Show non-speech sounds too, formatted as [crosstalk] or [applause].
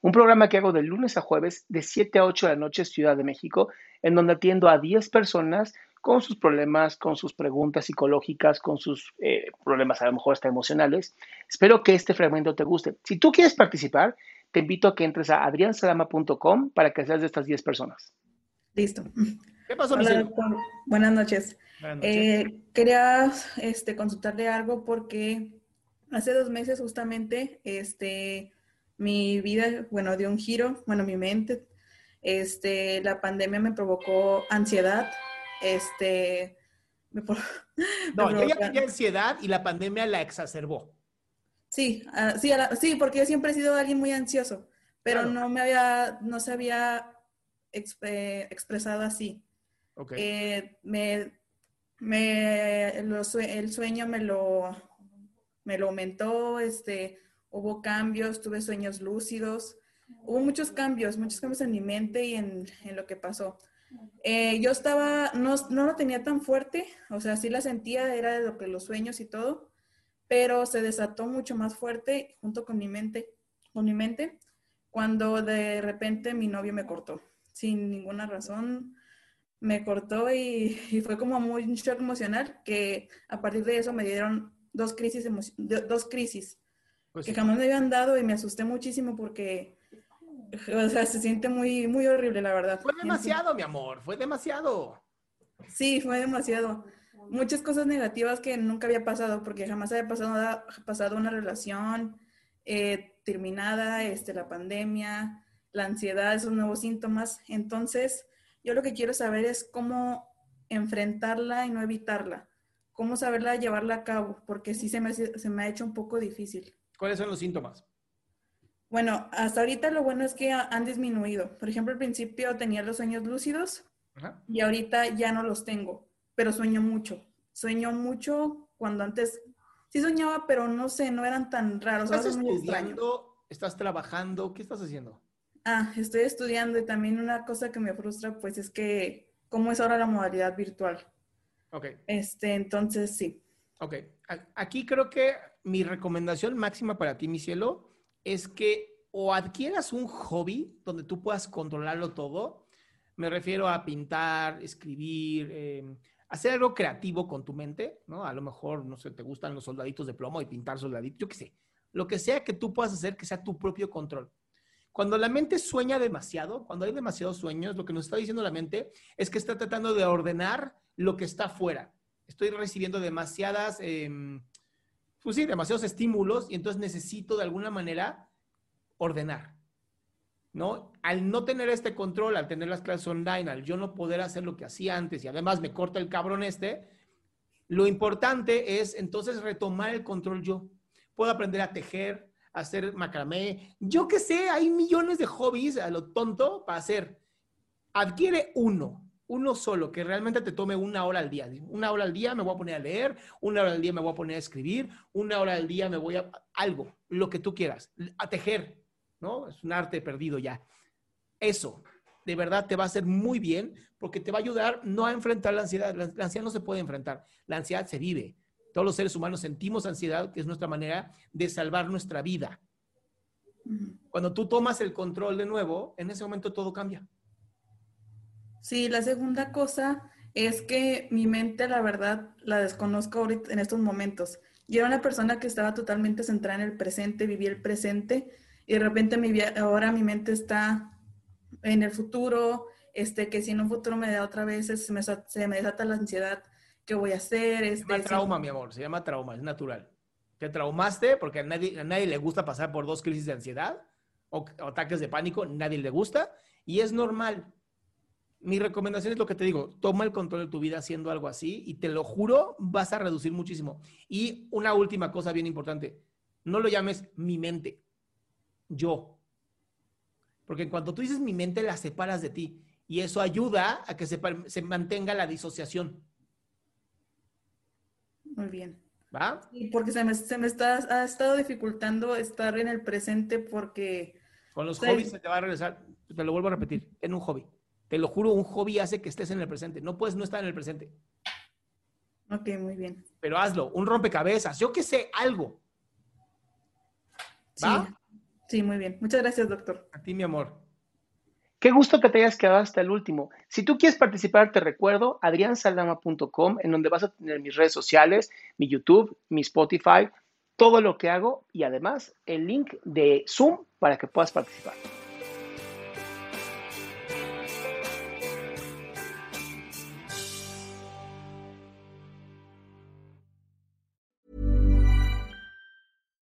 un programa que hago de lunes a jueves de 7 a 8 de la noche Ciudad de México, en donde atiendo a 10 personas con sus problemas, con sus preguntas psicológicas, con sus eh, problemas a lo mejor hasta emocionales. Espero que este fragmento te guste. Si tú quieres participar, te invito a que entres a adriansalama.com para que seas de estas 10 personas. Listo. ¿qué pasó, Hola, Michelle? doctor. Buenas noches. Buenas noches. Eh, quería este, consultarle algo porque hace dos meses justamente este, mi vida, bueno, dio un giro, bueno, mi mente. Este, la pandemia me provocó ansiedad. Este, me [laughs] no, me yo ya tenía ansiedad y la pandemia la exacerbó. Sí, ah, sí, la- sí, porque yo siempre he sido alguien muy ansioso, pero Claro. no me había, no se había exp- eh, expresado así. Ok. Eh, me, me- lo el sueño me lo, me lo aumentó, este, hubo cambios, tuve sueños lúcidos, hubo muchos cambios, muchos cambios en mi mente y en, en lo que pasó. Eh, yo estaba, no, no lo tenía tan fuerte, o sea, sí la sentía, era de lo que los sueños y todo, pero se desató mucho más fuerte junto con mi mente, con mi mente, cuando de repente mi novio me cortó, sin ninguna razón me cortó y, y fue como muy un shock emocional que a partir de eso me dieron dos crisis, dos crisis Pues que jamás me habían dado y me asusté muchísimo porque, o sea, se siente muy, muy horrible, la verdad. Fue demasiado, mi amor, fue demasiado. Sí, fue demasiado. Muchas cosas negativas que nunca había pasado porque jamás había pasado, nada- pasado una relación eh, terminada, este, la pandemia, la ansiedad, esos nuevos síntomas. Entonces, yo lo que quiero saber es cómo enfrentarla y no evitarla, cómo saberla llevarla a cabo, porque sí se me, se me ha hecho un poco difícil. ¿Cuáles son los síntomas? Bueno, hasta ahorita lo bueno es que ha- han disminuido. Por ejemplo, al principio tenía los sueños lúcidos Ajá. y ahorita ya no los tengo, pero sueño mucho. Sueño mucho cuando antes sí soñaba, pero no sé, no eran tan raros. ¿Estás ahora es estudiando? ¿Estás trabajando? ¿Qué estás haciendo? Ah, estoy estudiando y también una cosa que me frustra, pues es que cómo es ahora la modalidad virtual. Ok, Este, entonces sí. ok. Aquí creo que mi recomendación máxima para ti, mi cielo, es que o adquieras un hobby donde tú puedas controlarlo todo. Me refiero a pintar, escribir, eh, hacer algo creativo con tu mente, ¿no? A lo mejor, no sé, te gustan los soldaditos de plomo y pintar soldaditos, yo qué sé. Lo que sea que tú puedas hacer que sea tu propio control. Cuando la mente sueña demasiado, cuando hay demasiados sueños, lo que nos está diciendo la mente es que está tratando de ordenar lo que está afuera. Estoy recibiendo demasiadas, em, pues sí, demasiados estímulos y entonces necesito de alguna manera ordenar. ¿No? Al no tener este control, al tener las clases online, al yo no poder hacer lo que hacía antes y además me corta el cabrón este, lo importante es entonces retomar el control yo. Puedo aprender a tejer, a hacer macramé, yo qué sé, hay millones de hobbies a lo tonto para hacer. Adquiere uno, uno solo, que realmente te tome una hora al día. Una hora al día me voy a poner a leer, una hora al día me voy a poner a escribir, una hora al día me voy a algo, lo que tú quieras, a tejer, ¿no? Es un arte perdido ya. Eso. de verdad te va a hacer muy bien porque te va a ayudar no a enfrentar la ansiedad. La, la ansiedad no se puede enfrentar, la ansiedad se vive. Todos los seres humanos sentimos ansiedad, que es nuestra manera de salvar nuestra vida. Cuando tú tomas el control de nuevo, en ese momento todo cambia. Sí, la segunda cosa es que mi mente, la verdad, la desconozco ahorita en estos momentos. Yo era una persona que estaba totalmente centrada en el presente, vivía el presente y de repente mi, ahora mi mente está en el futuro, este, que si en un futuro me da otra vez, se me, se me desata la ansiedad, ¿qué voy a hacer? Este, se llama trauma, mi amor, se llama trauma, es natural. Te traumaste porque a nadie, a nadie le gusta pasar por dos crisis de ansiedad o, ataques de pánico, nadie le gusta y es normal. Mi recomendación es lo que te digo, toma el control de tu vida haciendo algo así y te lo juro, vas a reducir muchísimo. Y una última cosa bien importante, no lo llames mi mente, yo. Porque en cuanto tú dices mi mente, la separas de ti y eso ayuda a que se, se mantenga la disociación. Muy bien. ¿Va? Sí, porque se me, se me está, ha estado dificultando estar en el presente porque... Con los hobbies se te va a regresar, te lo vuelvo a repetir, en un hobby. Te lo juro, un hobby hace que estés en el presente. No puedes no estar en el presente. Ok, muy bien. Pero hazlo, un rompecabezas, yo qué sé, algo. ¿Va? Sí, sí, muy bien. Muchas gracias, doctor. A ti, mi amor. Qué gusto que te hayas quedado hasta el último. Si tú quieres participar, te recuerdo adriansaldama.com, en donde vas a tener mis redes sociales, mi YouTube, mi Spotify, todo lo que hago y además el link de Zoom para que puedas participar.